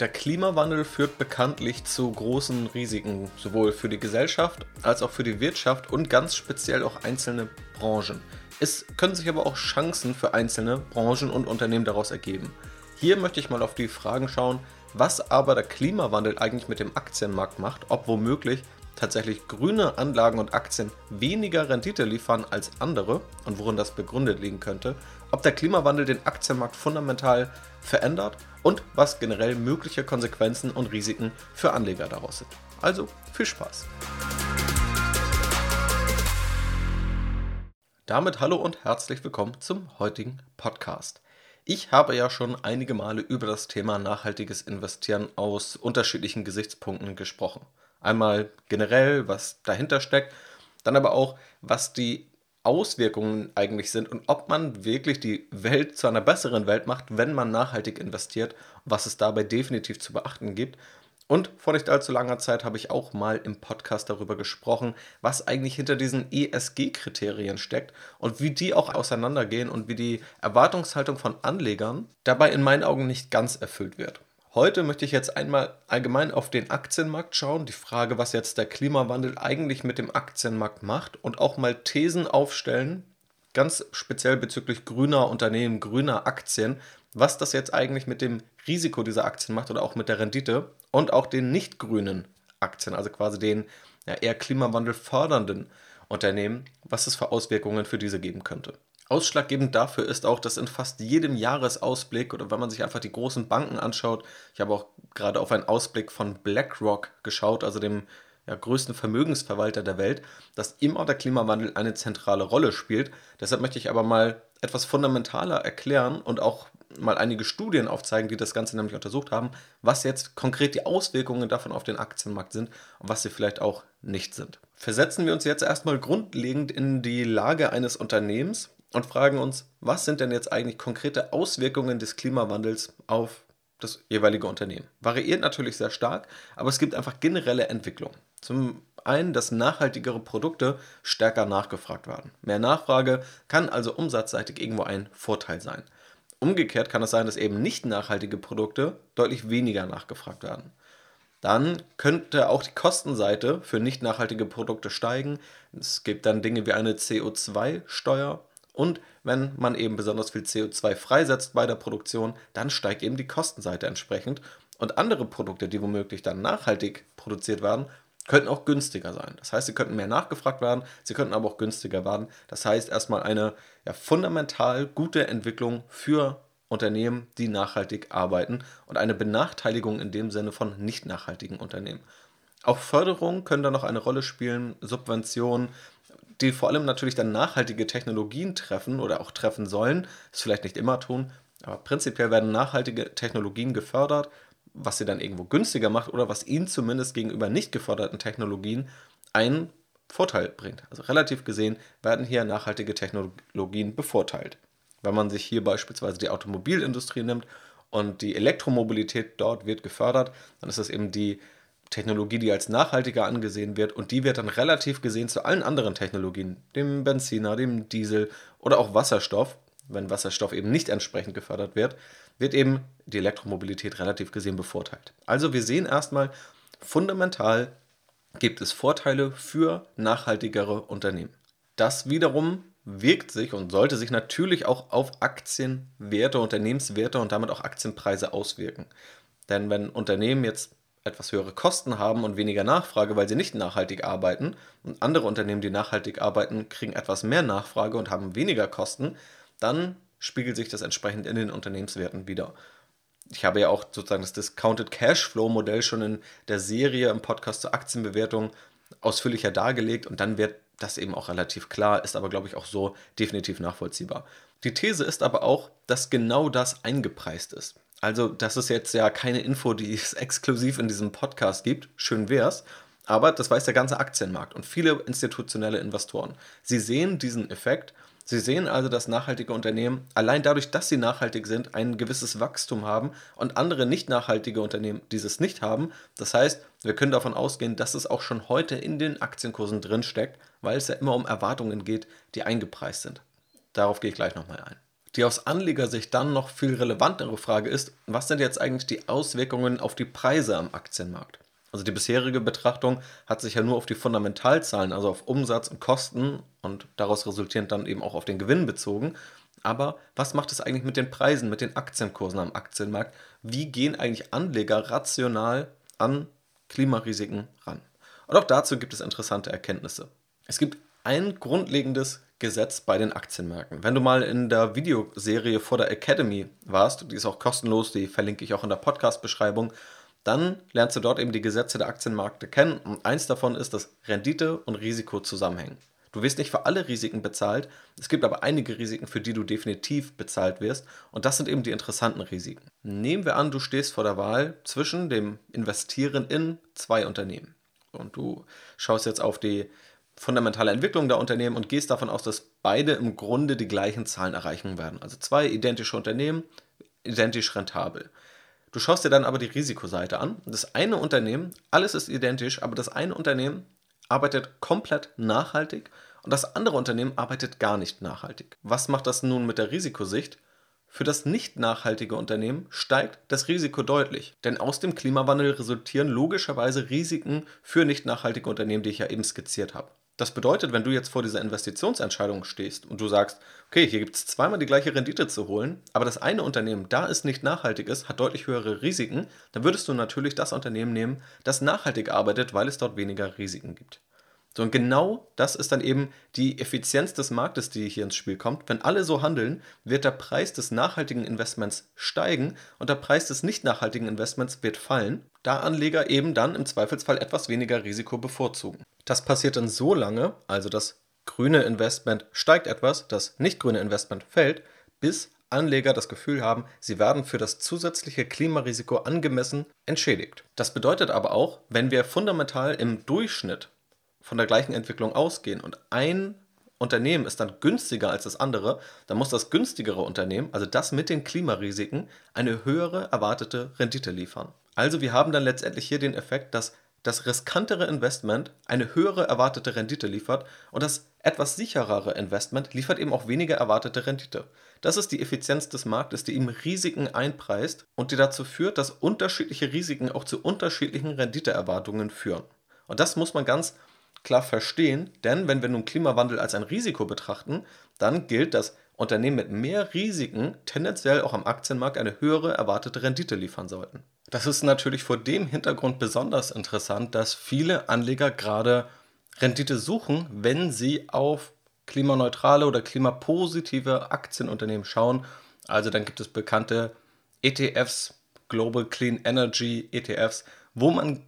Der Klimawandel führt bekanntlich zu großen Risiken, sowohl für die Gesellschaft als auch für die Wirtschaft und ganz speziell auch einzelne Branchen. Es können sich aber auch Chancen für einzelne Branchen und Unternehmen daraus ergeben. Hier möchte ich mal auf die Fragen schauen, was aber der Klimawandel eigentlich mit dem Aktienmarkt macht, ob womöglich tatsächlich grüne Anlagen und Aktien weniger Rendite liefern als andere und worin das begründet liegen könnte, ob der Klimawandel den Aktienmarkt fundamental verändert und was generell mögliche Konsequenzen und Risiken für Anleger daraus sind. Also viel Spaß! Damit hallo und herzlich willkommen zum heutigen Podcast. Ich habe ja schon einige Male über das Thema nachhaltiges Investieren aus unterschiedlichen Gesichtspunkten gesprochen. Einmal generell, was dahinter steckt, dann aber auch, was die Auswirkungen eigentlich sind und ob man wirklich die Welt zu einer besseren Welt macht, wenn man nachhaltig investiert, was es dabei definitiv zu beachten gibt. Und vor nicht allzu langer Zeit habe ich auch mal im Podcast darüber gesprochen, was eigentlich hinter diesen ESG-Kriterien steckt und wie die auch auseinandergehen und wie die Erwartungshaltung von Anlegern dabei in meinen Augen nicht ganz erfüllt wird. Heute möchte ich jetzt einmal allgemein auf den Aktienmarkt schauen, die Frage, was jetzt der Klimawandel eigentlich mit dem Aktienmarkt macht und auch mal Thesen aufstellen, ganz speziell bezüglich grüner Unternehmen, grüner Aktien, was das jetzt eigentlich mit dem Risiko dieser Aktien macht oder auch mit der Rendite und auch den nicht grünen Aktien, also quasi den ja, eher Klimawandel fördernden Unternehmen, was es für Auswirkungen für diese geben könnte. Ausschlaggebend dafür ist auch, dass in fast jedem Jahresausblick oder wenn man sich einfach die großen Banken anschaut, ich habe auch gerade auf einen Ausblick von BlackRock geschaut, also dem ja, größten Vermögensverwalter der Welt, dass immer der Klimawandel eine zentrale Rolle spielt. Deshalb möchte ich aber mal etwas fundamentaler erklären und auch mal einige Studien aufzeigen, die das Ganze nämlich untersucht haben, was jetzt konkret die Auswirkungen davon auf den Aktienmarkt sind und was sie vielleicht auch nicht sind. Versetzen wir uns jetzt erstmal grundlegend in die Lage eines Unternehmens und fragen uns, was sind denn jetzt eigentlich konkrete Auswirkungen des Klimawandels auf das jeweilige Unternehmen. Variiert natürlich sehr stark, aber es gibt einfach generelle Entwicklungen. Zum einen, dass nachhaltigere Produkte stärker nachgefragt werden. Mehr Nachfrage kann also umsatzseitig irgendwo ein Vorteil sein. Umgekehrt kann es sein, dass eben nicht nachhaltige Produkte deutlich weniger nachgefragt werden. Dann könnte auch die Kostenseite für nicht nachhaltige Produkte steigen. Es gibt dann Dinge wie eine CO2-Steuer und wenn man eben besonders viel CO2 freisetzt bei der Produktion, dann steigt eben die Kostenseite entsprechend. Und andere Produkte, die womöglich dann nachhaltig produziert werden, könnten auch günstiger sein. Das heißt, sie könnten mehr nachgefragt werden, sie könnten aber auch günstiger werden. Das heißt, erstmal eine ja, fundamental gute Entwicklung für Unternehmen, die nachhaltig arbeiten und eine Benachteiligung in dem Sinne von nicht nachhaltigen Unternehmen. Auch Förderungen können da noch eine Rolle spielen, Subventionen, die vor allem natürlich dann nachhaltige Technologien treffen oder auch treffen sollen, das vielleicht nicht immer tun, aber prinzipiell werden nachhaltige Technologien gefördert, was sie dann irgendwo günstiger macht oder was ihnen zumindest gegenüber nicht geförderten Technologien einen Vorteil bringt. Also relativ gesehen werden hier nachhaltige Technologien bevorteilt. Wenn man sich hier beispielsweise die Automobilindustrie nimmt und die Elektromobilität dort wird gefördert, dann ist das eben die Technologie, die als nachhaltiger angesehen wird und die wird dann relativ gesehen zu allen anderen Technologien, dem Benziner, dem Diesel oder auch Wasserstoff, wenn Wasserstoff eben nicht entsprechend gefördert wird, wird eben die Elektromobilität relativ gesehen bevorteilt. Also wir sehen erstmal, fundamental gibt es Vorteile für nachhaltigere Unternehmen. Das wiederum wirkt sich und sollte sich natürlich auch auf Aktienwerte, Unternehmenswerte und damit auch Aktienpreise auswirken. Denn wenn Unternehmen jetzt etwas höhere Kosten haben und weniger Nachfrage, weil sie nicht nachhaltig arbeiten. Und andere Unternehmen, die nachhaltig arbeiten, kriegen etwas mehr Nachfrage und haben weniger Kosten. Dann spiegelt sich das entsprechend in den Unternehmenswerten wieder. Ich habe ja auch sozusagen das Discounted Cashflow Modell schon in der Serie im Podcast zur Aktienbewertung ausführlicher dargelegt und dann wird das eben auch relativ klar, ist aber glaube ich auch so definitiv nachvollziehbar. Die These ist aber auch, dass genau das eingepreist ist. Also, das ist jetzt ja keine Info, die es exklusiv in diesem Podcast gibt. Schön wär's. Aber das weiß der ganze Aktienmarkt und viele institutionelle Investoren. Sie sehen diesen Effekt. Sie sehen also, dass nachhaltige Unternehmen allein dadurch, dass sie nachhaltig sind, ein gewisses Wachstum haben und andere nicht nachhaltige Unternehmen dieses nicht haben. Das heißt, wir können davon ausgehen, dass es auch schon heute in den Aktienkursen drinsteckt, weil es ja immer um Erwartungen geht, die eingepreist sind. Darauf gehe ich gleich nochmal ein. Die aus Anlegersicht dann noch viel relevantere Frage ist, was sind jetzt eigentlich die Auswirkungen auf die Preise am Aktienmarkt? Also die bisherige Betrachtung hat sich ja nur auf die Fundamentalzahlen, also auf Umsatz und Kosten und daraus resultierend dann eben auch auf den Gewinn bezogen. Aber was macht es eigentlich mit den Preisen, mit den Aktienkursen am Aktienmarkt? Wie gehen eigentlich Anleger rational an Klimarisiken ran? Und auch dazu gibt es interessante Erkenntnisse. Es gibt ein grundlegendes Gesetz bei den Aktienmärkten. Wenn du mal in der Videoserie vor der Academy warst, die ist auch kostenlos, die verlinke ich auch in der Podcast-Beschreibung, dann lernst du dort eben die Gesetze der Aktienmärkte kennen und eins davon ist, dass Rendite und Risiko zusammenhängen. Du wirst nicht für alle Risiken bezahlt, es gibt aber einige Risiken, für die du definitiv bezahlt wirst und das sind eben die interessanten Risiken. Nehmen wir an, du stehst vor der Wahl zwischen dem Investieren in zwei Unternehmen und du schaust jetzt auf die fundamentale Entwicklung der Unternehmen und gehst davon aus, dass beide im Grunde die gleichen Zahlen erreichen werden. Also zwei identische Unternehmen, identisch rentabel. Du schaust dir dann aber die Risikoseite an. Das eine Unternehmen, alles ist identisch, aber das eine Unternehmen arbeitet komplett nachhaltig und das andere Unternehmen arbeitet gar nicht nachhaltig. Was macht das nun mit der Risikosicht? Für das nicht nachhaltige Unternehmen steigt das Risiko deutlich, denn aus dem Klimawandel resultieren logischerweise Risiken für nicht nachhaltige Unternehmen, die ich ja eben skizziert habe. Das bedeutet, wenn du jetzt vor dieser Investitionsentscheidung stehst und du sagst, okay, hier gibt es zweimal die gleiche Rendite zu holen, aber das eine Unternehmen, da es nicht nachhaltig ist, hat deutlich höhere Risiken, dann würdest du natürlich das Unternehmen nehmen, das nachhaltig arbeitet, weil es dort weniger Risiken gibt. So, und genau das ist dann eben die Effizienz des Marktes, die hier ins Spiel kommt. Wenn alle so handeln, wird der Preis des nachhaltigen Investments steigen und der Preis des nicht nachhaltigen Investments wird fallen, da Anleger eben dann im Zweifelsfall etwas weniger Risiko bevorzugen. Das passiert dann so lange, also das grüne Investment steigt etwas, das nicht grüne Investment fällt, bis Anleger das Gefühl haben, sie werden für das zusätzliche Klimarisiko angemessen entschädigt. Das bedeutet aber auch, wenn wir fundamental im Durchschnitt von der gleichen Entwicklung ausgehen und ein Unternehmen ist dann günstiger als das andere, dann muss das günstigere Unternehmen, also das mit den Klimarisiken, eine höhere erwartete Rendite liefern. Also wir haben dann letztendlich hier den Effekt, dass das riskantere Investment eine höhere erwartete Rendite liefert und das etwas sicherere Investment liefert eben auch weniger erwartete Rendite. Das ist die Effizienz des Marktes, die eben Risiken einpreist und die dazu führt, dass unterschiedliche Risiken auch zu unterschiedlichen Renditeerwartungen führen. Und das muss man ganz klar verstehen, denn wenn wir nun Klimawandel als ein Risiko betrachten, dann gilt, dass Unternehmen mit mehr Risiken tendenziell auch am Aktienmarkt eine höhere erwartete Rendite liefern sollten. Das ist natürlich vor dem Hintergrund besonders interessant, dass viele Anleger gerade Rendite suchen, wenn sie auf klimaneutrale oder klimapositive Aktienunternehmen schauen. Also dann gibt es bekannte ETFs, Global Clean Energy ETFs, wo man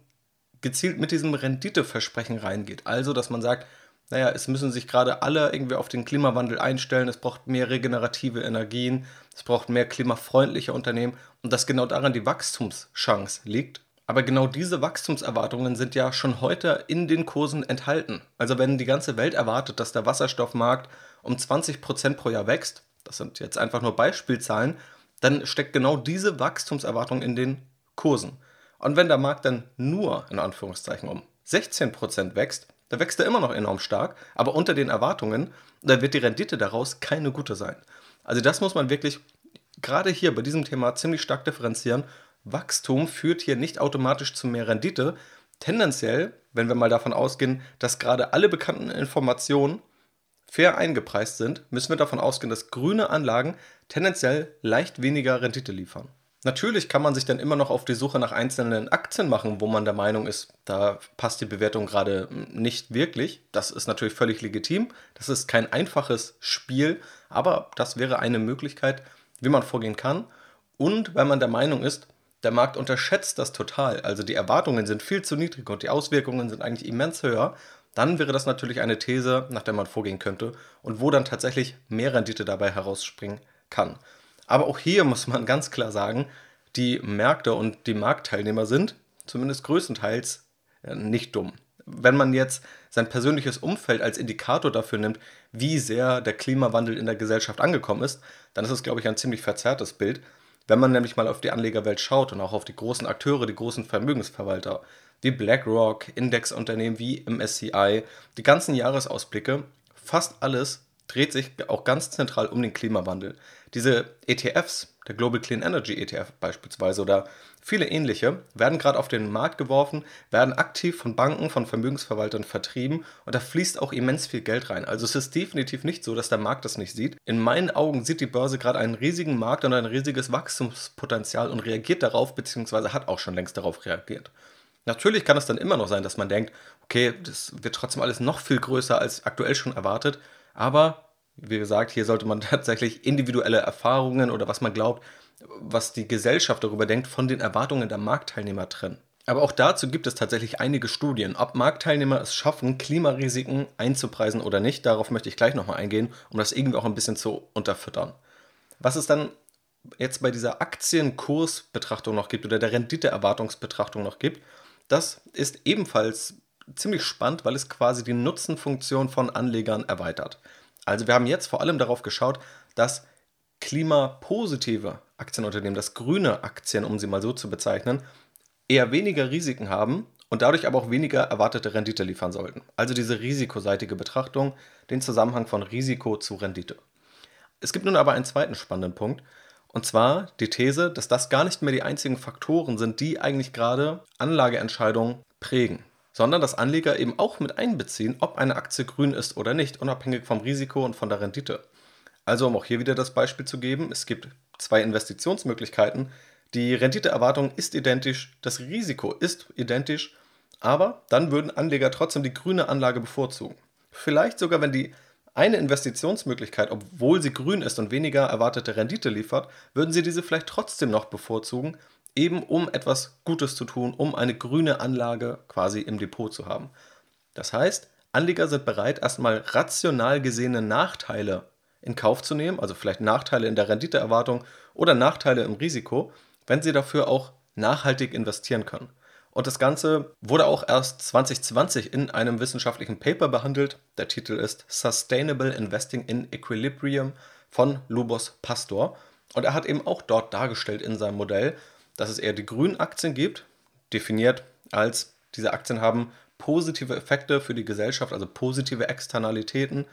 gezielt mit diesem Renditeversprechen reingeht. Also, dass man sagt, naja, es müssen sich gerade alle irgendwie auf den Klimawandel einstellen, es braucht mehr regenerative Energien, es braucht mehr klimafreundliche Unternehmen und dass genau daran die Wachstumschance liegt. Aber genau diese Wachstumserwartungen sind ja schon heute in den Kursen enthalten. Also wenn die ganze Welt erwartet, dass der Wasserstoffmarkt um 20% pro Jahr wächst, das sind jetzt einfach nur Beispielzahlen, dann steckt genau diese Wachstumserwartung in den Kursen. Und wenn der Markt dann nur, in Anführungszeichen, um 16% wächst, dann wächst er immer noch enorm stark, aber unter den Erwartungen, dann wird die Rendite daraus keine gute sein. Also das muss man wirklich gerade hier bei diesem Thema ziemlich stark differenzieren. Wachstum führt hier nicht automatisch zu mehr Rendite. Tendenziell, wenn wir mal davon ausgehen, dass gerade alle bekannten Informationen fair eingepreist sind, müssen wir davon ausgehen, dass grüne Anlagen tendenziell leicht weniger Rendite liefern. Natürlich kann man sich dann immer noch auf die Suche nach einzelnen Aktien machen, wo man der Meinung ist, da passt die Bewertung gerade nicht wirklich. Das ist natürlich völlig legitim. Das ist kein einfaches Spiel, aber das wäre eine Möglichkeit, wie man vorgehen kann. Und wenn man der Meinung ist, der Markt unterschätzt das total, also die Erwartungen sind viel zu niedrig und die Auswirkungen sind eigentlich immens höher, dann wäre das natürlich eine These, nach der man vorgehen könnte und wo dann tatsächlich mehr Rendite dabei herausspringen kann. Aber auch hier muss man ganz klar sagen, die Märkte und die Marktteilnehmer sind zumindest größtenteils nicht dumm. Wenn man jetzt sein persönliches Umfeld als Indikator dafür nimmt, wie sehr der Klimawandel in der Gesellschaft angekommen ist, dann ist es, glaube ich, ein ziemlich verzerrtes Bild. Wenn man nämlich mal auf die Anlegerwelt schaut und auch auf die großen Akteure, die großen Vermögensverwalter, wie BlackRock, Indexunternehmen wie MSCI, die ganzen Jahresausblicke, fast alles dreht sich auch ganz zentral um den Klimawandel. Diese ETFs, der Global Clean Energy ETF beispielsweise oder viele ähnliche, werden gerade auf den Markt geworfen, werden aktiv von Banken, von Vermögensverwaltern vertrieben und da fließt auch immens viel Geld rein. Also es ist definitiv nicht so, dass der Markt das nicht sieht. In meinen Augen sieht die Börse gerade einen riesigen Markt und ein riesiges Wachstumspotenzial und reagiert darauf, beziehungsweise hat auch schon längst darauf reagiert. Natürlich kann es dann immer noch sein, dass man denkt, okay, das wird trotzdem alles noch viel größer als aktuell schon erwartet, aber wie gesagt, hier sollte man tatsächlich individuelle Erfahrungen oder was man glaubt, was die Gesellschaft darüber denkt, von den Erwartungen der Marktteilnehmer trennen. Aber auch dazu gibt es tatsächlich einige Studien, ob Marktteilnehmer es schaffen, Klimarisiken einzupreisen oder nicht. Darauf möchte ich gleich nochmal eingehen, um das irgendwie auch ein bisschen zu unterfüttern. Was es dann jetzt bei dieser Aktienkursbetrachtung noch gibt oder der Renditeerwartungsbetrachtung noch gibt, das ist ebenfalls ziemlich spannend, weil es quasi die Nutzenfunktion von Anlegern erweitert. Also wir haben jetzt vor allem darauf geschaut, dass klimapositive Aktienunternehmen, dass grüne Aktien, um sie mal so zu bezeichnen, eher weniger Risiken haben und dadurch aber auch weniger erwartete Rendite liefern sollten. Also diese risikoseitige Betrachtung, den Zusammenhang von Risiko zu Rendite. Es gibt nun aber einen zweiten spannenden Punkt, und zwar die These, dass das gar nicht mehr die einzigen Faktoren sind, die eigentlich gerade Anlageentscheidungen prägen sondern dass Anleger eben auch mit einbeziehen, ob eine Aktie grün ist oder nicht, unabhängig vom Risiko und von der Rendite. Also um auch hier wieder das Beispiel zu geben, es gibt zwei Investitionsmöglichkeiten. Die Renditeerwartung ist identisch, das Risiko ist identisch, aber dann würden Anleger trotzdem die grüne Anlage bevorzugen. Vielleicht sogar, wenn die eine Investitionsmöglichkeit, obwohl sie grün ist und weniger erwartete Rendite liefert, würden sie diese vielleicht trotzdem noch bevorzugen, eben um etwas Gutes zu tun, um eine grüne Anlage quasi im Depot zu haben. Das heißt, Anleger sind bereit, erstmal rational gesehene Nachteile in Kauf zu nehmen, also vielleicht Nachteile in der Renditeerwartung oder Nachteile im Risiko, wenn sie dafür auch nachhaltig investieren können. Und das Ganze wurde auch erst 2020 in einem wissenschaftlichen Paper behandelt. Der Titel ist Sustainable Investing in Equilibrium von Lubos Pastor. Und er hat eben auch dort dargestellt in seinem Modell, dass es eher die grünen Aktien gibt, definiert als diese Aktien haben positive Effekte für die Gesellschaft, also positive Externalitäten,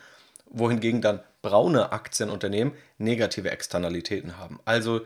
wohingegen dann braune Aktienunternehmen negative Externalitäten haben, also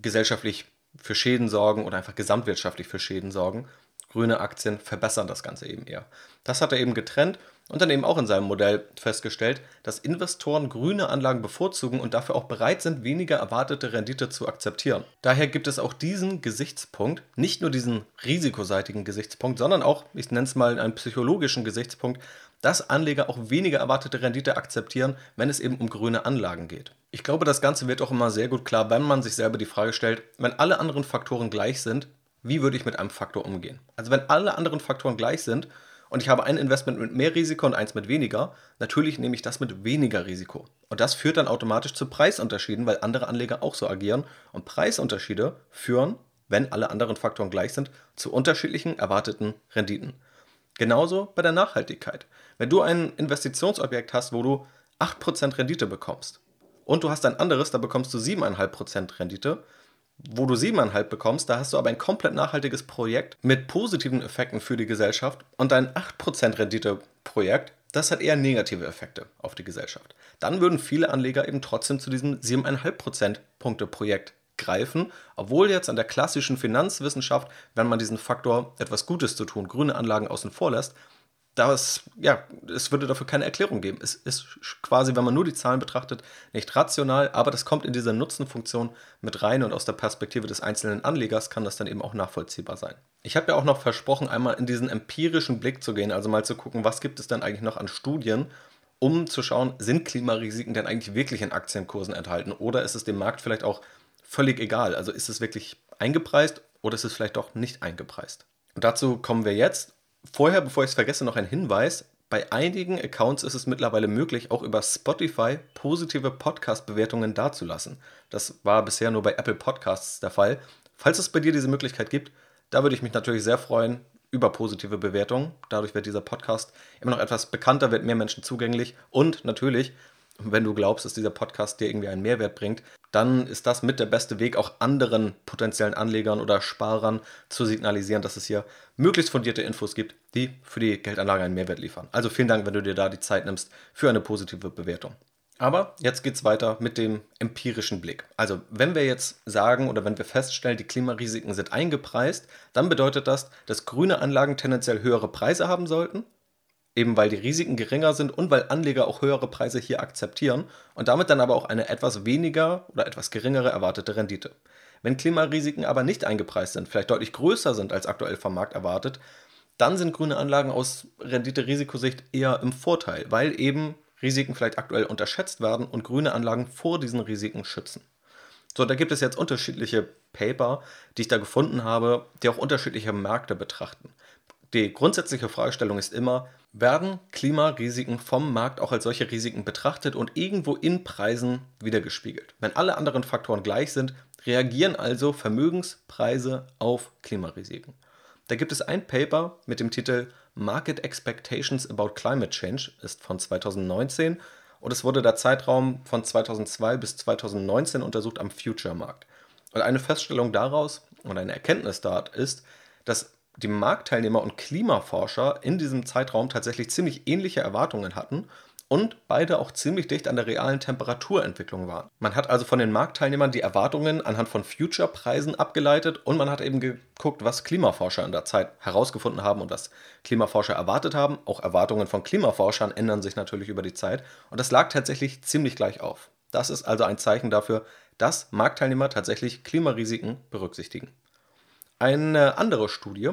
gesellschaftlich für Schäden sorgen oder einfach gesamtwirtschaftlich für Schäden sorgen. Grüne Aktien verbessern das Ganze eben eher. Das hat er eben getrennt und dann eben auch in seinem Modell festgestellt, dass Investoren grüne Anlagen bevorzugen und dafür auch bereit sind, weniger erwartete Rendite zu akzeptieren. Daher gibt es auch diesen Gesichtspunkt, nicht nur diesen risikoseitigen Gesichtspunkt, sondern auch, ich nenne es mal einen psychologischen Gesichtspunkt, dass Anleger auch weniger erwartete Rendite akzeptieren, wenn es eben um grüne Anlagen geht. Ich glaube, das Ganze wird auch immer sehr gut klar, wenn man sich selber die Frage stellt, wenn alle anderen Faktoren gleich sind, wie würde ich mit einem Faktor umgehen? Also wenn alle anderen Faktoren gleich sind und ich habe ein Investment mit mehr Risiko und eins mit weniger, natürlich nehme ich das mit weniger Risiko. Und das führt dann automatisch zu Preisunterschieden, weil andere Anleger auch so agieren. Und Preisunterschiede führen, wenn alle anderen Faktoren gleich sind, zu unterschiedlichen erwarteten Renditen. Genauso bei der Nachhaltigkeit. Wenn du ein Investitionsobjekt hast, wo du 8% Rendite bekommst und du hast ein anderes, da bekommst du 7,5% Rendite, wo du 7,5 bekommst, da hast du aber ein komplett nachhaltiges Projekt mit positiven Effekten für die Gesellschaft und ein 8% Rendite-Projekt, das hat eher negative Effekte auf die Gesellschaft. Dann würden viele Anleger eben trotzdem zu diesem 7,5% Punkte-Projekt greifen, obwohl jetzt an der klassischen Finanzwissenschaft, wenn man diesen Faktor etwas Gutes zu tun, grüne Anlagen außen vor lässt, das, ja, es würde dafür keine Erklärung geben. Es ist quasi, wenn man nur die Zahlen betrachtet, nicht rational, aber das kommt in diese Nutzenfunktion mit rein und aus der Perspektive des einzelnen Anlegers kann das dann eben auch nachvollziehbar sein. Ich habe ja auch noch versprochen, einmal in diesen empirischen Blick zu gehen, also mal zu gucken, was gibt es denn eigentlich noch an Studien, um zu schauen, sind Klimarisiken denn eigentlich wirklich in Aktienkursen enthalten oder ist es dem Markt vielleicht auch völlig egal? Also ist es wirklich eingepreist oder ist es vielleicht doch nicht eingepreist? Und dazu kommen wir jetzt Vorher, bevor ich es vergesse, noch ein Hinweis. Bei einigen Accounts ist es mittlerweile möglich, auch über Spotify positive Podcast-Bewertungen dazulassen. Das war bisher nur bei Apple Podcasts der Fall. Falls es bei dir diese Möglichkeit gibt, da würde ich mich natürlich sehr freuen über positive Bewertungen. Dadurch wird dieser Podcast immer noch etwas bekannter, wird mehr Menschen zugänglich und natürlich wenn du glaubst, dass dieser Podcast dir irgendwie einen Mehrwert bringt, dann ist das mit der beste Weg, auch anderen potenziellen Anlegern oder Sparern zu signalisieren, dass es hier möglichst fundierte Infos gibt, die für die Geldanlage einen Mehrwert liefern. Also vielen Dank, wenn du dir da die Zeit nimmst für eine positive Bewertung. Aber jetzt geht es weiter mit dem empirischen Blick. Also wenn wir jetzt sagen oder wenn wir feststellen, die Klimarisiken sind eingepreist, dann bedeutet das, dass grüne Anlagen tendenziell höhere Preise haben sollten, eben weil die Risiken geringer sind und weil Anleger auch höhere Preise hier akzeptieren und damit dann aber auch eine etwas weniger oder etwas geringere erwartete Rendite. Wenn Klimarisiken aber nicht eingepreist sind, vielleicht deutlich größer sind als aktuell vom Markt erwartet, dann sind grüne Anlagen aus Rendite-Risikosicht eher im Vorteil, weil eben Risiken vielleicht aktuell unterschätzt werden und grüne Anlagen vor diesen Risiken schützen. So, da gibt es jetzt unterschiedliche Paper, die ich da gefunden habe, die auch unterschiedliche Märkte betrachten. Die grundsätzliche Fragestellung ist immer, werden Klimarisiken vom Markt auch als solche Risiken betrachtet und irgendwo in Preisen wiedergespiegelt? Wenn alle anderen Faktoren gleich sind, reagieren also Vermögenspreise auf Klimarisiken. Da gibt es ein Paper mit dem Titel Market Expectations About Climate Change ist von 2019 und es wurde der Zeitraum von 2002 bis 2019 untersucht am Future-Markt. Und eine Feststellung daraus und eine Erkenntnis dort ist, dass die Marktteilnehmer und Klimaforscher in diesem Zeitraum tatsächlich ziemlich ähnliche Erwartungen hatten und beide auch ziemlich dicht an der realen Temperaturentwicklung waren. Man hat also von den Marktteilnehmern die Erwartungen anhand von Future-Preisen abgeleitet und man hat eben geguckt, was Klimaforscher in der Zeit herausgefunden haben und was Klimaforscher erwartet haben. Auch Erwartungen von Klimaforschern ändern sich natürlich über die Zeit und das lag tatsächlich ziemlich gleich auf. Das ist also ein Zeichen dafür, dass Marktteilnehmer tatsächlich Klimarisiken berücksichtigen. Eine andere Studie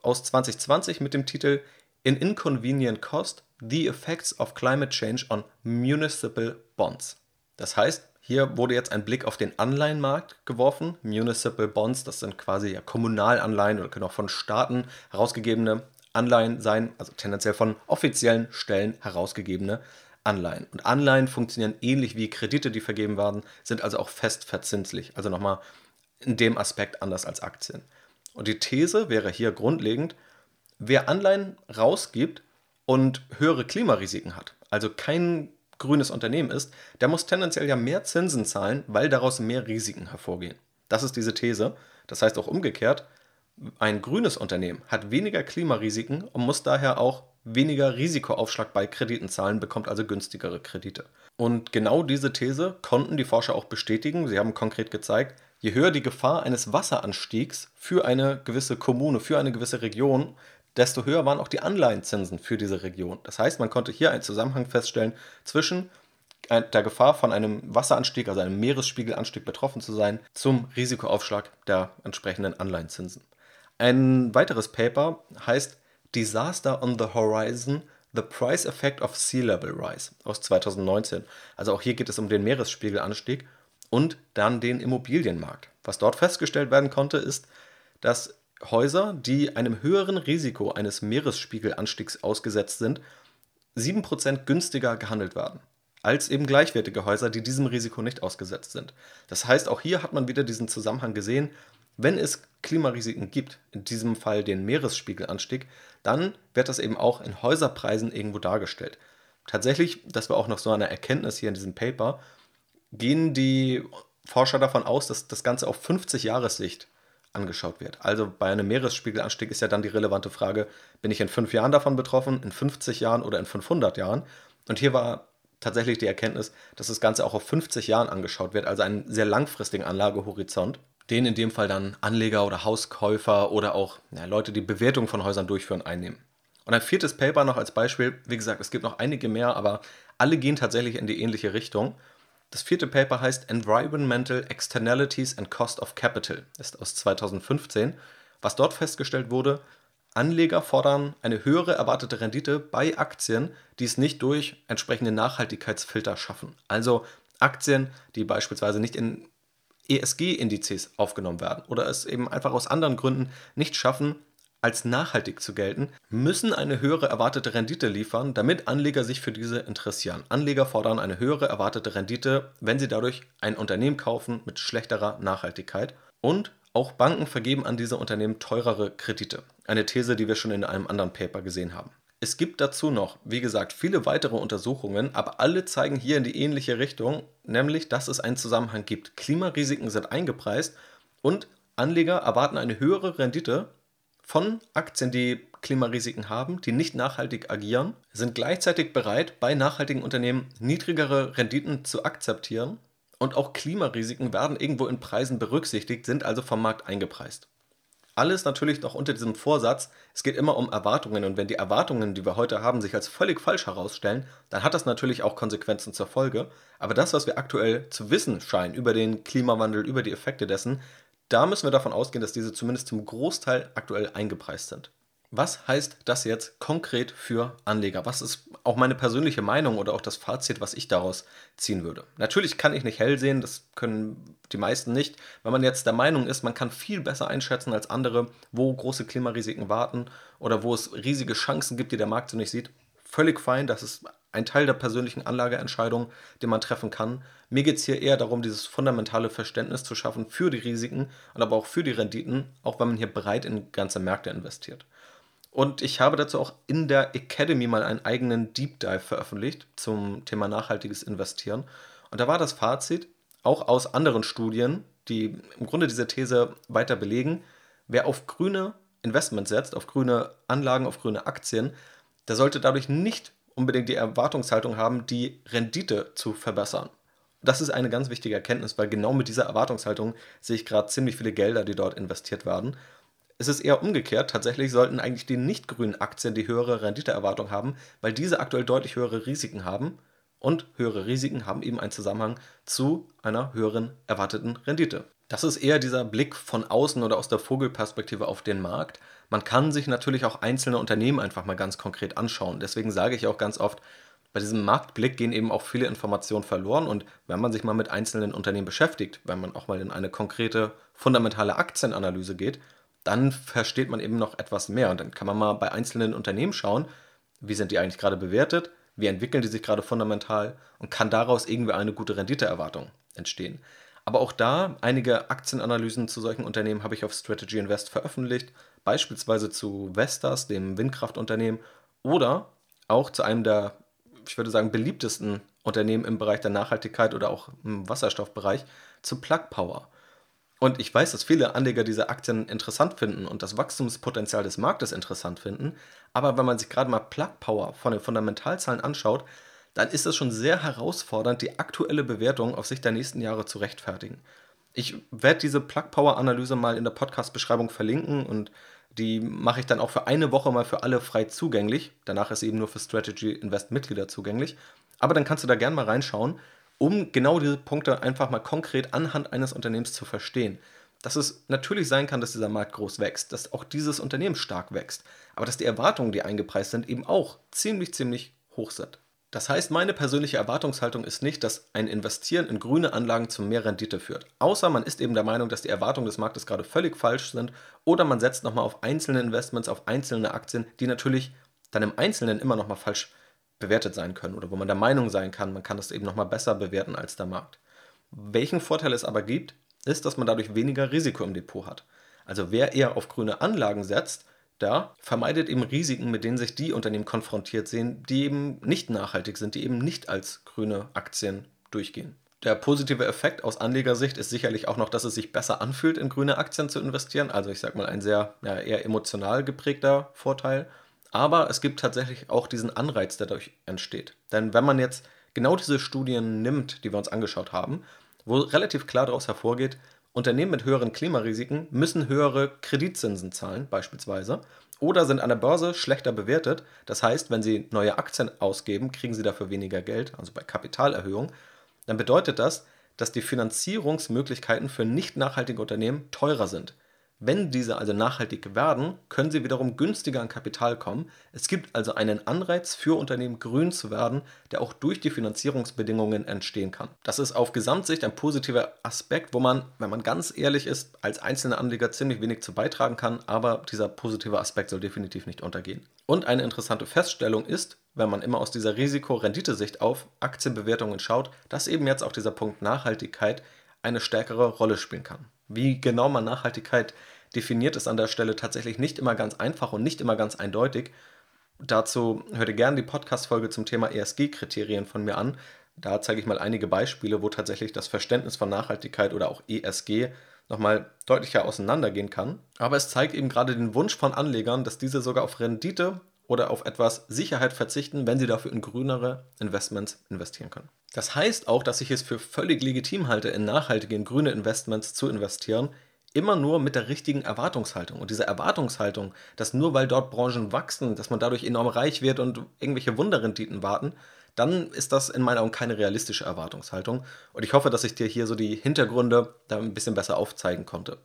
aus 2020 mit dem Titel In Inconvenient Cost The Effects of Climate Change on Municipal Bonds. Das heißt, hier wurde jetzt ein Blick auf den Anleihenmarkt geworfen. Municipal Bonds, das sind quasi ja Kommunalanleihen oder können auch von Staaten herausgegebene Anleihen sein, also tendenziell von offiziellen Stellen herausgegebene Anleihen. Und Anleihen funktionieren ähnlich wie Kredite, die vergeben werden, sind also auch fest verzinslich. Also nochmal in dem Aspekt anders als Aktien. Und die These wäre hier grundlegend, wer Anleihen rausgibt, und höhere Klimarisiken hat, also kein grünes Unternehmen ist, der muss tendenziell ja mehr Zinsen zahlen, weil daraus mehr Risiken hervorgehen. Das ist diese These. Das heißt auch umgekehrt, ein grünes Unternehmen hat weniger Klimarisiken und muss daher auch weniger Risikoaufschlag bei Krediten zahlen, bekommt also günstigere Kredite. Und genau diese These konnten die Forscher auch bestätigen. Sie haben konkret gezeigt, je höher die Gefahr eines Wasseranstiegs für eine gewisse Kommune, für eine gewisse Region, desto höher waren auch die Anleihenzinsen für diese Region. Das heißt, man konnte hier einen Zusammenhang feststellen zwischen der Gefahr von einem Wasseranstieg, also einem Meeresspiegelanstieg betroffen zu sein, zum Risikoaufschlag der entsprechenden Anleihenzinsen. Ein weiteres Paper heißt Disaster on the Horizon, The Price Effect of Sea Level Rise aus 2019. Also auch hier geht es um den Meeresspiegelanstieg und dann den Immobilienmarkt. Was dort festgestellt werden konnte, ist, dass Häuser, die einem höheren Risiko eines Meeresspiegelanstiegs ausgesetzt sind, 7% günstiger gehandelt werden als eben gleichwertige Häuser, die diesem Risiko nicht ausgesetzt sind. Das heißt, auch hier hat man wieder diesen Zusammenhang gesehen, wenn es Klimarisiken gibt, in diesem Fall den Meeresspiegelanstieg, dann wird das eben auch in Häuserpreisen irgendwo dargestellt. Tatsächlich, das war auch noch so eine Erkenntnis hier in diesem Paper, gehen die Forscher davon aus, dass das Ganze auf 50 Jahressicht angeschaut wird. Also bei einem Meeresspiegelanstieg ist ja dann die relevante Frage, bin ich in fünf Jahren davon betroffen, in 50 Jahren oder in 500 Jahren? Und hier war tatsächlich die Erkenntnis, dass das Ganze auch auf 50 Jahren angeschaut wird, also einen sehr langfristigen Anlagehorizont, den in dem Fall dann Anleger oder Hauskäufer oder auch ja, Leute, die Bewertung von Häusern durchführen, einnehmen. Und ein viertes Paper noch als Beispiel, wie gesagt, es gibt noch einige mehr, aber alle gehen tatsächlich in die ähnliche Richtung. Das vierte Paper heißt Environmental Externalities and Cost of Capital, ist aus 2015. Was dort festgestellt wurde, Anleger fordern eine höhere erwartete Rendite bei Aktien, die es nicht durch entsprechende Nachhaltigkeitsfilter schaffen. Also Aktien, die beispielsweise nicht in ESG-Indizes aufgenommen werden oder es eben einfach aus anderen Gründen nicht schaffen, als nachhaltig zu gelten, müssen eine höhere erwartete Rendite liefern, damit Anleger sich für diese interessieren. Anleger fordern eine höhere erwartete Rendite, wenn sie dadurch ein Unternehmen kaufen mit schlechterer Nachhaltigkeit. Und auch Banken vergeben an diese Unternehmen teurere Kredite. Eine These, die wir schon in einem anderen Paper gesehen haben. Es gibt dazu noch, wie gesagt, viele weitere Untersuchungen, aber alle zeigen hier in die ähnliche Richtung, nämlich dass es einen Zusammenhang gibt. Klimarisiken sind eingepreist und Anleger erwarten eine höhere Rendite von Aktien, die Klimarisiken haben, die nicht nachhaltig agieren, sind gleichzeitig bereit, bei nachhaltigen Unternehmen niedrigere Renditen zu akzeptieren und auch Klimarisiken werden irgendwo in Preisen berücksichtigt, sind also vom Markt eingepreist. Alles natürlich noch unter diesem Vorsatz, es geht immer um Erwartungen und wenn die Erwartungen, die wir heute haben, sich als völlig falsch herausstellen, dann hat das natürlich auch Konsequenzen zur Folge. Aber das, was wir aktuell zu wissen scheinen über den Klimawandel, über die Effekte dessen, da müssen wir davon ausgehen, dass diese zumindest zum Großteil aktuell eingepreist sind. Was heißt das jetzt konkret für Anleger? Was ist auch meine persönliche Meinung oder auch das Fazit, was ich daraus ziehen würde? Natürlich kann ich nicht hell sehen, das können die meisten nicht. Wenn man jetzt der Meinung ist, man kann viel besser einschätzen als andere, wo große Klimarisiken warten oder wo es riesige Chancen gibt, die der Markt so nicht sieht, völlig fein. Das ist ein Teil der persönlichen Anlageentscheidung, den man treffen kann. Mir geht es hier eher darum, dieses fundamentale Verständnis zu schaffen für die Risiken und aber auch für die Renditen, auch wenn man hier breit in ganze Märkte investiert. Und ich habe dazu auch in der Academy mal einen eigenen Deep Dive veröffentlicht zum Thema nachhaltiges Investieren. Und da war das Fazit, auch aus anderen Studien, die im Grunde diese These weiter belegen, wer auf grüne Investments setzt, auf grüne Anlagen, auf grüne Aktien, der sollte dadurch nicht unbedingt die Erwartungshaltung haben, die Rendite zu verbessern. Das ist eine ganz wichtige Erkenntnis, weil genau mit dieser Erwartungshaltung sehe ich gerade ziemlich viele Gelder, die dort investiert werden. Es ist eher umgekehrt. Tatsächlich sollten eigentlich die nicht grünen Aktien die höhere Renditeerwartung haben, weil diese aktuell deutlich höhere Risiken haben. Und höhere Risiken haben eben einen Zusammenhang zu einer höheren erwarteten Rendite. Das ist eher dieser Blick von außen oder aus der Vogelperspektive auf den Markt. Man kann sich natürlich auch einzelne Unternehmen einfach mal ganz konkret anschauen. Deswegen sage ich auch ganz oft, bei diesem Marktblick gehen eben auch viele Informationen verloren und wenn man sich mal mit einzelnen Unternehmen beschäftigt, wenn man auch mal in eine konkrete fundamentale Aktienanalyse geht, dann versteht man eben noch etwas mehr. Und dann kann man mal bei einzelnen Unternehmen schauen, wie sind die eigentlich gerade bewertet, wie entwickeln die sich gerade fundamental und kann daraus irgendwie eine gute Renditeerwartung entstehen. Aber auch da, einige Aktienanalysen zu solchen Unternehmen habe ich auf Strategy Invest veröffentlicht, beispielsweise zu Vestas, dem Windkraftunternehmen, oder auch zu einem der, ich würde sagen, beliebtesten Unternehmen im Bereich der Nachhaltigkeit oder auch im Wasserstoffbereich, zu Plug Power. Und ich weiß, dass viele Anleger diese Aktien interessant finden und das Wachstumspotenzial des Marktes interessant finden. Aber wenn man sich gerade mal Plug Power von den Fundamentalzahlen anschaut, dann ist es schon sehr herausfordernd, die aktuelle Bewertung auf Sicht der nächsten Jahre zu rechtfertigen. Ich werde diese Plug Power Analyse mal in der Podcast-Beschreibung verlinken und die mache ich dann auch für eine Woche mal für alle frei zugänglich. Danach ist sie eben nur für Strategy Invest Mitglieder zugänglich. Aber dann kannst du da gerne mal reinschauen um genau diese Punkte einfach mal konkret anhand eines Unternehmens zu verstehen. Dass es natürlich sein kann, dass dieser Markt groß wächst, dass auch dieses Unternehmen stark wächst, aber dass die Erwartungen, die eingepreist sind, eben auch ziemlich, ziemlich hoch sind. Das heißt, meine persönliche Erwartungshaltung ist nicht, dass ein Investieren in grüne Anlagen zu mehr Rendite führt. Außer man ist eben der Meinung, dass die Erwartungen des Marktes gerade völlig falsch sind oder man setzt nochmal auf einzelne Investments, auf einzelne Aktien, die natürlich dann im Einzelnen immer nochmal falsch bewertet sein können oder wo man der Meinung sein kann, man kann das eben nochmal besser bewerten als der Markt. Welchen Vorteil es aber gibt, ist, dass man dadurch weniger Risiko im Depot hat. Also wer eher auf grüne Anlagen setzt, da vermeidet eben Risiken, mit denen sich die Unternehmen konfrontiert sehen, die eben nicht nachhaltig sind, die eben nicht als grüne Aktien durchgehen. Der positive Effekt aus Anlegersicht ist sicherlich auch noch, dass es sich besser anfühlt, in grüne Aktien zu investieren. Also ich sage mal ein sehr ja, eher emotional geprägter Vorteil. Aber es gibt tatsächlich auch diesen Anreiz, der dadurch entsteht. Denn wenn man jetzt genau diese Studien nimmt, die wir uns angeschaut haben, wo relativ klar daraus hervorgeht, Unternehmen mit höheren Klimarisiken müssen höhere Kreditzinsen zahlen, beispielsweise, oder sind an der Börse schlechter bewertet. Das heißt, wenn sie neue Aktien ausgeben, kriegen sie dafür weniger Geld, also bei Kapitalerhöhung. Dann bedeutet das, dass die Finanzierungsmöglichkeiten für nicht nachhaltige Unternehmen teurer sind. Wenn diese also nachhaltig werden, können sie wiederum günstiger an Kapital kommen. Es gibt also einen Anreiz für Unternehmen, grün zu werden, der auch durch die Finanzierungsbedingungen entstehen kann. Das ist auf Gesamtsicht ein positiver Aspekt, wo man, wenn man ganz ehrlich ist, als einzelner Anleger ziemlich wenig zu beitragen kann, aber dieser positive Aspekt soll definitiv nicht untergehen. Und eine interessante Feststellung ist, wenn man immer aus dieser Risiko-Rendite-Sicht auf Aktienbewertungen schaut, dass eben jetzt auch dieser Punkt Nachhaltigkeit eine stärkere Rolle spielen kann. Wie genau man Nachhaltigkeit definiert, ist an der Stelle tatsächlich nicht immer ganz einfach und nicht immer ganz eindeutig. Dazu hört ihr gerne die Podcast-Folge zum Thema ESG-Kriterien von mir an. Da zeige ich mal einige Beispiele, wo tatsächlich das Verständnis von Nachhaltigkeit oder auch ESG nochmal deutlicher auseinandergehen kann. Aber es zeigt eben gerade den Wunsch von Anlegern, dass diese sogar auf Rendite oder auf etwas Sicherheit verzichten, wenn sie dafür in grünere Investments investieren können. Das heißt auch, dass ich es für völlig legitim halte, in nachhaltige, in grüne Investments zu investieren, immer nur mit der richtigen Erwartungshaltung. Und diese Erwartungshaltung, dass nur weil dort Branchen wachsen, dass man dadurch enorm reich wird und irgendwelche Wunderrenditen warten, dann ist das in meinen Augen keine realistische Erwartungshaltung. Und ich hoffe, dass ich dir hier so die Hintergründe da ein bisschen besser aufzeigen konnte.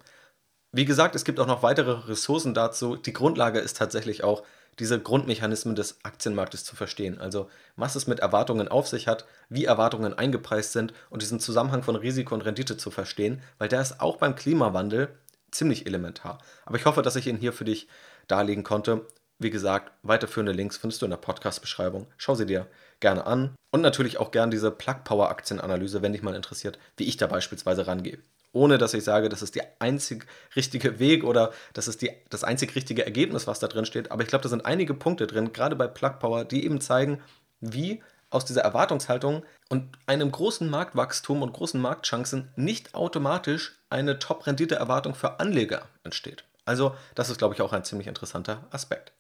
Wie gesagt, es gibt auch noch weitere Ressourcen dazu. Die Grundlage ist tatsächlich auch, diese Grundmechanismen des Aktienmarktes zu verstehen. Also was es mit Erwartungen auf sich hat, wie Erwartungen eingepreist sind und diesen Zusammenhang von Risiko und Rendite zu verstehen, weil der ist auch beim Klimawandel ziemlich elementar. Aber ich hoffe, dass ich ihn hier für dich darlegen konnte. Wie gesagt, weiterführende Links findest du in der Podcast-Beschreibung. Schau sie dir gerne an. Und natürlich auch gerne diese Plug Power Aktienanalyse, wenn dich mal interessiert, wie ich da beispielsweise rangehe ohne dass ich sage, das ist der einzig richtige Weg oder das ist die, das einzig richtige Ergebnis, was da drin steht. Aber ich glaube, da sind einige Punkte drin, gerade bei Plug Power, die eben zeigen, wie aus dieser Erwartungshaltung und einem großen Marktwachstum und großen Marktchancen nicht automatisch eine Top-Rendite-Erwartung für Anleger entsteht. Also, das ist, glaube ich, auch ein ziemlich interessanter Aspekt.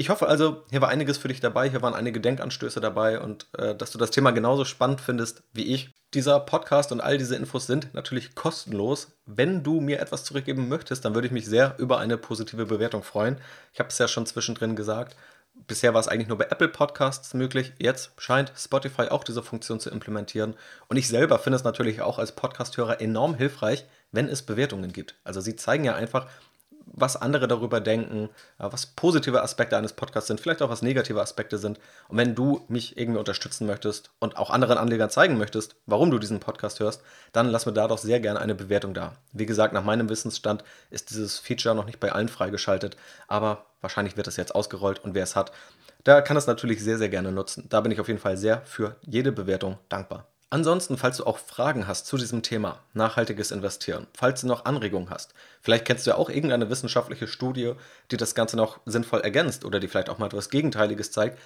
Ich hoffe also, hier war einiges für dich dabei, hier waren einige Denkanstöße dabei und äh, dass du das Thema genauso spannend findest wie ich. Dieser Podcast und all diese Infos sind natürlich kostenlos. Wenn du mir etwas zurückgeben möchtest, dann würde ich mich sehr über eine positive Bewertung freuen. Ich habe es ja schon zwischendrin gesagt. Bisher war es eigentlich nur bei Apple Podcasts möglich. Jetzt scheint Spotify auch diese Funktion zu implementieren. Und ich selber finde es natürlich auch als Podcasthörer enorm hilfreich, wenn es Bewertungen gibt. Also sie zeigen ja einfach, was andere darüber denken, äh, was positive Aspekte eines Podcasts sind, vielleicht auch was negative Aspekte sind. Und wenn du mich irgendwie unterstützen möchtest und auch anderen Anlegern zeigen möchtest, warum du diesen Podcast hörst, dann lass mir da doch sehr gerne eine Bewertung da. Wie gesagt, nach meinem Wissensstand ist dieses Feature noch nicht bei allen freigeschaltet, aber wahrscheinlich wird es jetzt ausgerollt und wer es hat, der kann es natürlich sehr, sehr gerne nutzen. Da bin ich auf jeden Fall sehr für jede Bewertung dankbar. Ansonsten, falls du auch Fragen hast zu diesem Thema nachhaltiges Investieren, falls du noch Anregungen hast, vielleicht kennst du ja auch irgendeine wissenschaftliche Studie, die das Ganze noch sinnvoll ergänzt oder die vielleicht auch mal etwas Gegenteiliges zeigt,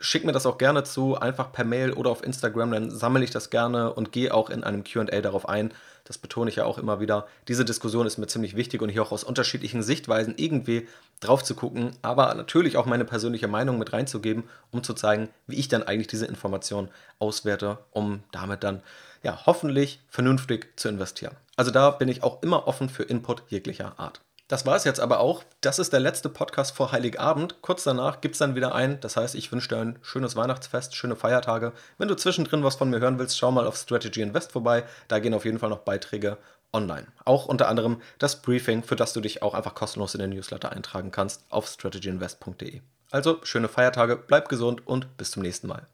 schick mir das auch gerne zu, einfach per Mail oder auf Instagram, dann sammle ich das gerne und gehe auch in einem QA darauf ein. Das betone ich ja auch immer wieder. Diese Diskussion ist mir ziemlich wichtig und hier auch aus unterschiedlichen Sichtweisen irgendwie drauf zu gucken, aber natürlich auch meine persönliche Meinung mit reinzugeben, um zu zeigen, wie ich dann eigentlich diese Information auswerte, um damit dann ja hoffentlich vernünftig zu investieren. Also da bin ich auch immer offen für Input jeglicher Art. Das war es jetzt aber auch. Das ist der letzte Podcast vor Heiligabend. Kurz danach gibt es dann wieder einen. Das heißt, ich wünsche dir ein schönes Weihnachtsfest, schöne Feiertage. Wenn du zwischendrin was von mir hören willst, schau mal auf Strategy Invest vorbei. Da gehen auf jeden Fall noch Beiträge online. Auch unter anderem das Briefing, für das du dich auch einfach kostenlos in den Newsletter eintragen kannst auf strategyinvest.de. Also schöne Feiertage, bleib gesund und bis zum nächsten Mal.